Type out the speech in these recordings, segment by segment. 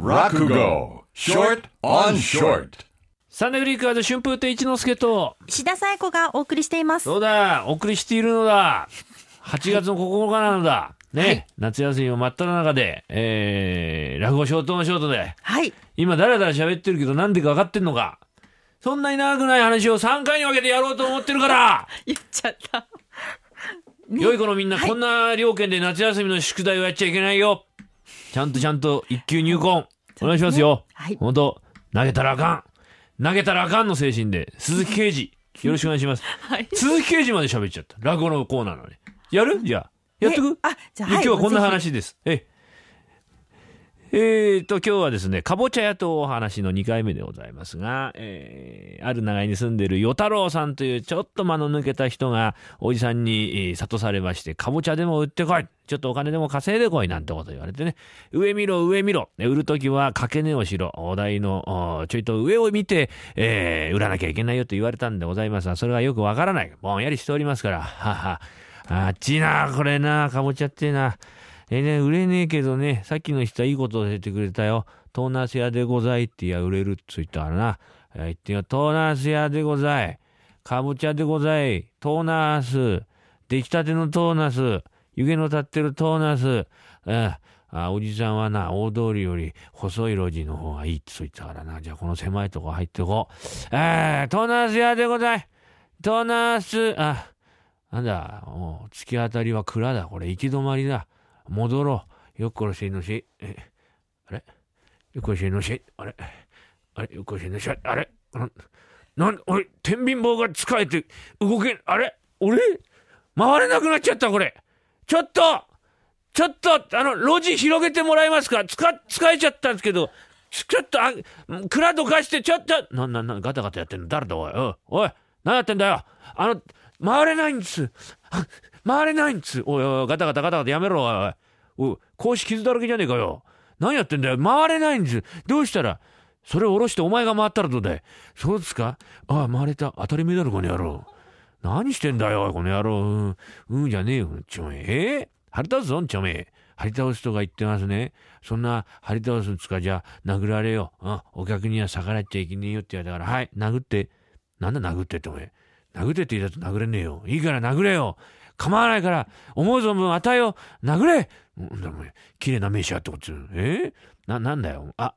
Rakugo Short on Short サンデーフリークアーズ春風亭一之輔と、石田紗友子がお送りしています。そうだ、お送りしているのだ。8月の9日なのだ。ね、夏休みも真っ只中で、えー、落語ショートのショートで、はい。今だらだら喋ってるけどなんでか分かってんのか。そんなに長くない話を3回に分けてやろうと思ってるから、言っちゃった。良い子のみんな、はいこんな料金で夏休みの宿題をやっちゃいけないよ。ちゃんとちゃんと一級入魂、お願いしますよ。はい本当投げたらあかん。投げたらあかんの精神で、鈴木啓治、よろしくお願いします。はい。鈴木啓治まで喋っちゃった。落語のコーナーなのに。やる？じゃあ。やってく？えあじゃあではい今日はこんな話です。ええ。えー、と、今日はですね、かぼちゃ屋とお話の2回目でございますが、えー、ある長屋に住んでる与太郎さんというちょっと間の抜けた人が、おじさんに、えー諭されまして、かぼちゃでも売ってこいちょっとお金でも稼いでこいなんてこと言われてね、上見ろ、上見ろ売るときは掛け値をしろお題の、ちょいと上を見て、えー、売らなきゃいけないよと言われたんでございますが、それはよくわからない。ぼんやりしておりますから、はは。あっちな、これな、かぼちゃってな。えーね、売れねえけどね、さっきの人はいいこと教えてくれたよ。トーナス屋でございって言や売れるっつ言ったからな。えー言ってよ、トーナス屋でござい。かぼちゃでござい。トーナス。出来たてのトーナス。湯気の立ってるトーナス。ああおじさんはな、大通りより細い路地の方がいいってそう言ったからな。じゃあこの狭いとこ入ってこう。えー、トーナス屋でござい。トーナス、あ、なんだ、もう、突き当たりは蔵だ。これ、行き止まりだ。戻ろう。よっこらせいのし。え、あれ？よっこらせいのし。あれ？あれ？よっこらせいのし。あれ？なん、なん、俺、天秤棒が使えて動け、あれ？俺？回れなくなっちゃった、これ。ちょっとちょっと、あの、路地広げてもらえますか？使、使えちゃったんですけど、ちょっと、あ、蔵どかして、ちょっと、な、な、な、ガタガタやってんの？誰だ、おい？おい、おい、何やってんだよ？あの、回れないんです。回れないんです。おいおい、ガタガタガタガタやめろ、おいおい。格子傷だらけじゃねえかよ。何やってんだよ。回れないんです。どうしたら、それを下ろしてお前が回ったらどうだい？そうですか？ああ、回れた。当たり前だろ、この野郎。何してんだよ、この野郎。うん、うんじゃねえよ、ちょめえ。張り倒すぞ、ちょめ。張り倒すとか言ってますね。そんな張り倒すんつか、じゃ、殴られよ。うん、お客には逆らっちゃいけねえよって言われたから、はい、殴って。なんだ殴ってってお前。殴ってって言ったと殴れねえよ。いいから殴れよ。構わないから、思う存分与えよ。殴れうんだ、お前、綺麗な飯やってことえ？な、なんだよ。あ、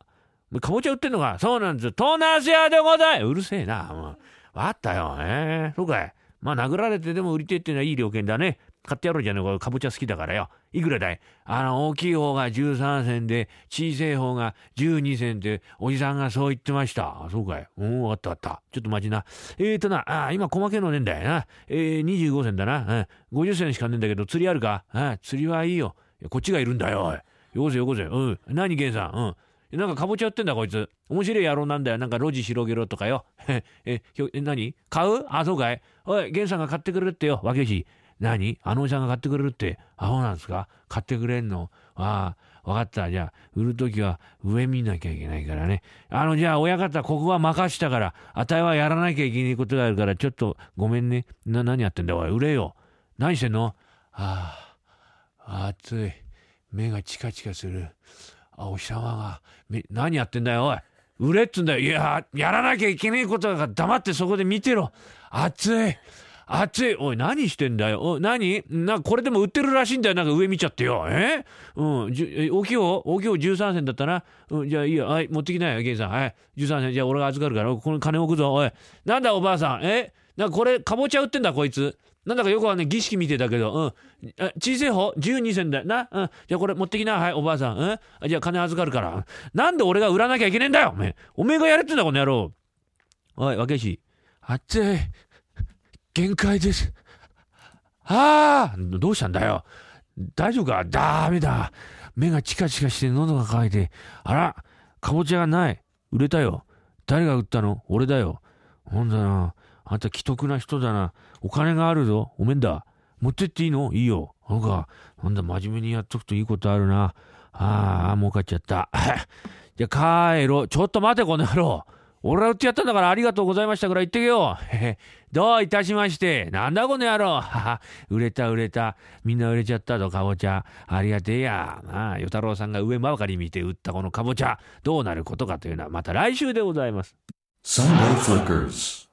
かぼちゃ売ってんのかそうなんです。トーナース屋でござい。うるせえな。もうわったよ。ええ？そうかい。まあ、殴られてでも売りてっていうのはいい料金だね。買ってやろうじゃねえか。かぼちゃ好きだからよ。いくらだい?あの、大きい方が13銭で、小さい方が12銭って、おじさんがそう言ってました。あ、そうかい。うん、わかったわかった。ちょっと待ちな。えーとな、あ、今細けのねんだよな。えー、25銭だな。うん、50銭しかねえんだけど、釣りあるか?あ、釣りはいいよ。こっちがいるんだよ、おい。よこせよこせ。うん。何、ゲンさん?うん。なんかかぼちゃ売ってんだこいつ。面白い野郎なんだよ。なんか路地広げろとかよ。え、え、ひょ何？買う？あ、そうかい。おい、ゲンさんが買ってくれるってよ。わけし。何？あのおじさんが買ってくれるって。アホなんですか？買ってくれんの？ああ、わかった。じゃあ、売るときは上見なきゃいけないからね。あの、じゃあ、親方、ここは任したから、あたいはやらなきゃいけないことがあるから、ちょっとごめんね。な、何やってんだおい、売れよ。何してんの？ああ、暑い。目がチカチカする。あ、お日様が、何やってんだよ、おい。売れっつんだよ。いや、やらなきゃいけないことだから黙ってそこで見てろ。暑い。暑い。おい、何してんだよ。お何？なこれでも売ってるらしいんだよ。なんか上見ちゃってよ。え？うん。じ大きい方？大きい方？13銭だったな。うん、じゃあいいよ。はい、持ってきなよ、ゲンさん。はい。13銭。じゃあ俺が預かるから、この金置くぞ。おい。なんだおばあさん。え？なんかこれ、かぼちゃ売ってんだ、こいつ。なんだかよくはね、儀式見てたけど、うん。あ小さい方 ?12 銭だよな？うん。じゃあこれ持ってきな。はい、おばあさん。うん。じゃあ金預かるから。なんで俺が売らなきゃいけねえんだよ、おめえ。おめえがやれってんだ、この野郎。おい、若いし。暑い。限界です。ああどうしたんだよ。大丈夫か？ダメだ。目がチカチカして喉が渇いて。あら、かぼちゃがない。売れたよ。誰が売ったの？俺だよ。ほんだな。あんた既得な人だな。お金があるぞ。おめんだ。持ってっていいの？いいよ。なんか、なんだ、真面目にやっとくといいことあるな。ああ、儲かっちゃった。じゃ帰ろ。ちょっと待て、この野郎。俺は売ってやったんだからありがとうございましたぐらい言ってけよ。どういたしまして。なんだこの野郎。売れた売れた。みんな売れちゃったぞ、かぼちゃ。ありがてえや。なあ、与太郎さんが上ばかり見て売ったこのかぼちゃ。どうなることかというのはまた来週でございます。Sunday Flickers.